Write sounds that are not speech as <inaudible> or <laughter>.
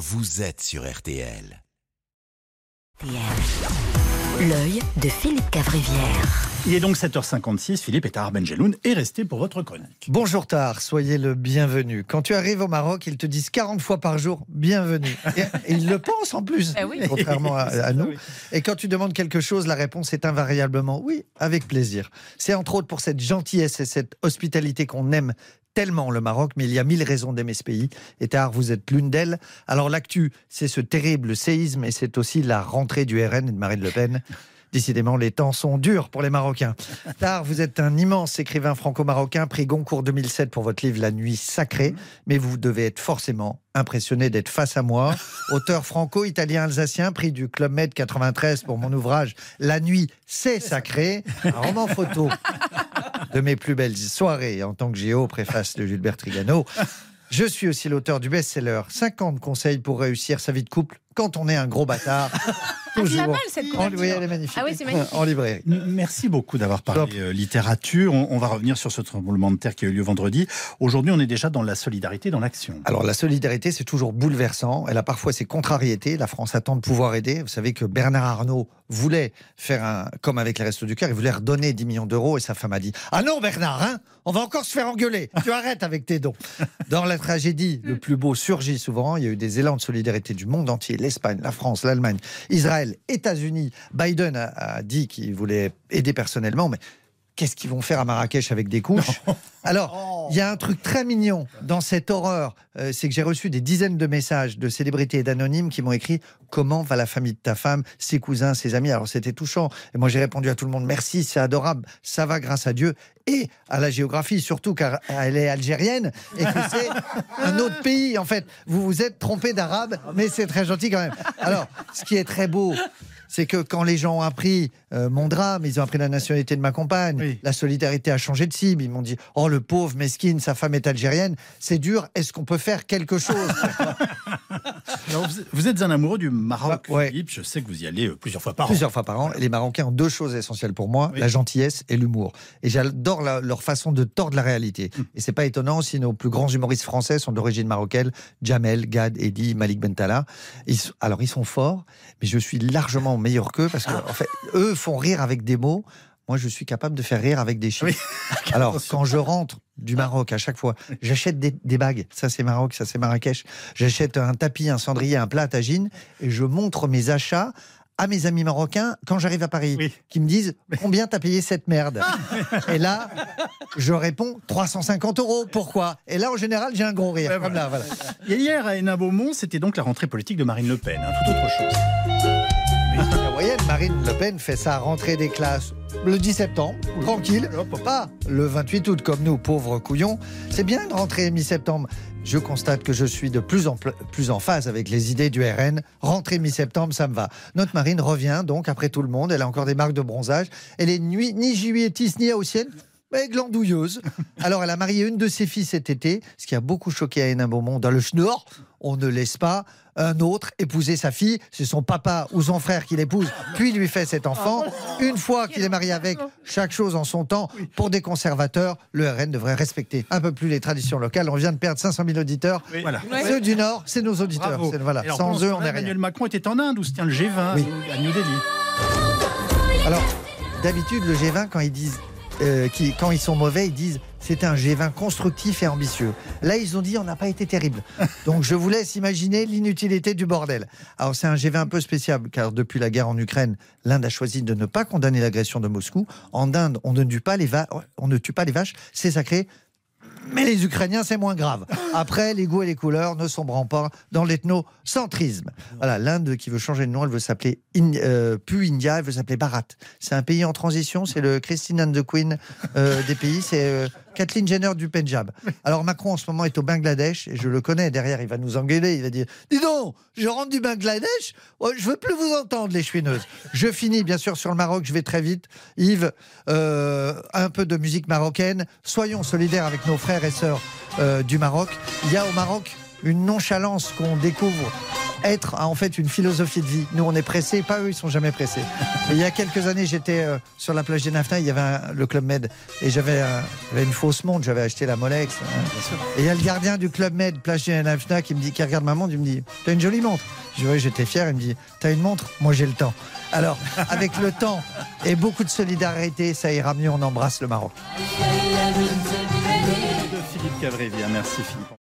vous êtes sur RTL. L'œil de Philippe Cavrivière. Il est donc 7h56, Philippe et Tahar Benjeloun est resté pour votre chronique. Bonjour Tar, soyez le bienvenu. Quand tu arrives au Maroc, ils te disent 40 fois par jour bienvenue. Et, et <laughs> ils le pensent en plus, Ah oui. contrairement à, <laughs> à nous. Et quand tu demandes quelque chose, la réponse est invariablement oui, avec plaisir. C'est entre autres pour cette gentillesse et cette hospitalité qu'on aime tellement le Maroc, mais il y a mille raisons d'aimer ce pays. Et Tahar, vous êtes l'une d'elles. Alors l'actu, c'est ce terrible séisme et c'est aussi la rentrée du RN et de Marine Le Pen. <laughs> Décidément, les temps sont durs pour les Marocains. Tahar, vous êtes un immense écrivain franco-marocain, prix Goncourt 2007 pour votre livre La Nuit Sacrée, mais vous devez être forcément impressionné d'être face à moi. <laughs> Auteur franco-italien-alsacien, prix du Club Med 93 pour mon ouvrage La Nuit, c'est sacré, un roman photo <laughs> de mes plus belles soirées en tant que géo, préface de Gilbert Trigano. <laughs> Je suis aussi l'auteur du best-seller 50 conseils pour réussir sa vie de couple quand on est un gros bâtard. <laughs> Ah, <laughs> mal, cette En- couverture. oui, elle est magnifique. Ah oui, c'est magnifique. En librairie. Merci beaucoup d'avoir parlé euh, littérature. On, on va revenir sur ce tremblement de terre qui a eu lieu vendredi. Aujourd'hui, on est déjà dans la solidarité, dans l'action. Alors la solidarité, c'est toujours bouleversant. Elle a parfois ses contrariétés. La France attend de pouvoir aider. Vous savez que Bernard Arnault voulait faire un, comme avec les Restos du Cœur, il voulait redonner 10 millions d'euros et sa femme a dit Ah non Bernard, hein, on va encore se faire engueuler. Tu arrêtes avec tes dons. Dans la tragédie, le plus beau surgit souvent. Il y a eu des élans de solidarité du monde entier l'Espagne, la France, l'Allemagne, Israël, États-Unis. Biden a, dit qu'il voulait aider personnellement, mais qu'est-ce qu'ils vont faire à Marrakech avec des couches Alors, il y a un truc très mignon dans cette horreur, euh, c'est que j'ai reçu des dizaines de messages de célébrités et d'anonymes qui m'ont écrit comment va la famille de ta femme, ses cousins, ses amis? Alors c'était touchant. Et moi j'ai répondu à tout le monde merci, c'est adorable, ça va grâce à Dieu et à la géographie surtout car elle est algérienne et que c'est un autre pays. En fait, vous vous êtes trompé d'arabe, mais c'est très gentil quand même. Alors, ce qui est très beau. C'est que quand les gens ont appris euh, mon drame, ils ont appris la nationalité de ma compagne, Oui. la solidarité a changé de cible. Ils m'ont dit Oh, le pauvre, mesquine, sa femme est algérienne. C'est dur. Est-ce qu'on peut faire quelque chose <laughs> Alors, vous, êtes un amoureux du Maroc, Bah, ouais. Philippe. Je sais que vous y allez euh, plusieurs fois par an. Plusieurs fois par an. Les Marocains ont deux choses essentielles pour moi Oui. la gentillesse et l'humour. Et j'adore leur façon de tordre la réalité. Hum. Et c'est pas étonnant si nos plus grands humoristes français sont d'origine marocaine Jamel, Gad, Eddy, Malik Bentala. Ils alors, ils sont forts, mais je suis largement meilleur qu'eux parce que, Ah. en fait, eux font rire avec des mots. Moi, je suis capable de faire rire avec des chiffres. Oui. <laughs> Alors, quand je rentre du Maroc, à chaque fois, j'achète des, des bagues. Ça, c'est Maroc, ça, c'est Marrakech. J'achète un tapis, un cendrier, un plat à tagine et je montre mes achats à mes amis marocains quand j'arrive à Paris, Oui. qui me disent combien t'as payé cette merde Et là, je réponds 350 euros. Pourquoi? Et là, en général, j'ai un gros rire. Ouais, Comme là, voilà. Et hier, à Hénin-Beaumont, c'était donc la rentrée politique de Marine Le Pen. hein, tout autre chose. La moyenne, Marine Le Pen fait sa rentrée des classes le 10 septembre, tranquille, pas le 28 août comme nous, pauvres couillons. C'est bien une rentrée mi-septembre. Je constate que je suis de plus en pl- plus en phase avec les idées du RN. Rentrée mi-septembre, ça me va. Notre Marine revient donc après tout le monde. Elle a encore des marques de bronzage. Elle est nuit, ni juilletiste ni haussienne. Mais glandouilleuse. <laughs> Alors, elle a marié une de ses filles cet été, ce qui a beaucoup choqué à Hénin-Beaumont. Dans le Schnorr, on ne laisse pas un autre épouser sa fille. C'est son papa ou son frère qui l'épouse, puis lui fait cet enfant. Une fois qu'il est marié avec, chaque chose en son temps. Pour des conservateurs, le RN devrait respecter un peu plus les traditions locales. On vient de perdre 500 000 auditeurs. Voilà. Ceux du Nord, c'est nos auditeurs. Voilà. Alors, Sans eux, on n'est rien. Emmanuel Macron était en Inde où se tient le G20 Oui. à New Delhi? Alors, d'habitude, le G20, quand ils disent, euh, qui- quand ils sont mauvais, ils disent c'est un G20 constructif et ambitieux. Là, ils ont dit on n'a pas été terrible. <laughs> Donc, je vous laisse imaginer l'inutilité du bordel. Alors, c'est un G20 un peu spécial, car depuis la guerre en Ukraine, l'Inde a choisi de ne pas condamner l'agression de Moscou. En Inde, on ne tue pas les, va- on ne tue pas les vaches, c'est sacré. Mais les Ukrainiens, c'est moins grave. Après, les goûts et les couleurs ne sombrant pas dans l'ethnocentrisme. Voilà, l'Inde qui veut changer de nom, elle veut s'appeler In- euh, India, elle veut s'appeler Bharat. C'est un pays en transition, c'est le Christine and the Queen euh, des pays, c'est euh, Kathleen Jenner du Punjab. Alors Macron en ce moment est au Bangladesh, et je le connais, derrière il va nous engueuler, il va dire Dis donc, je rentre du Bangladesh, je veux plus vous entendre les chouineuses. Je finis bien sûr sur le Maroc, je vais très vite. Yves, euh, un peu de musique marocaine, soyons solidaires avec nos frères et sœurs euh, du Maroc. Il y a au Maroc une nonchalance qu'on découvre être en fait une philosophie de vie. Nous, on est pressés, pas eux, ils sont jamais pressés. Et il y a quelques années, j'étais euh, sur la plage des Nafna, il y avait un- le Club Med, et j'avais euh, j'avais une fausse montre, j'avais acheté la Molex. hein. Et il y a le gardien du Club Med, plage des Nafna, qui me dit, qui regarde ma montre, il me dit, t'as une jolie montre. Je dis, ouais, j'étais fier, il me dit, t'as une montre? Moi, j'ai le temps. Alors, avec le temps et beaucoup de solidarité, ça ira mieux, on embrasse le Maroc. De Philippe. Merci Philippe.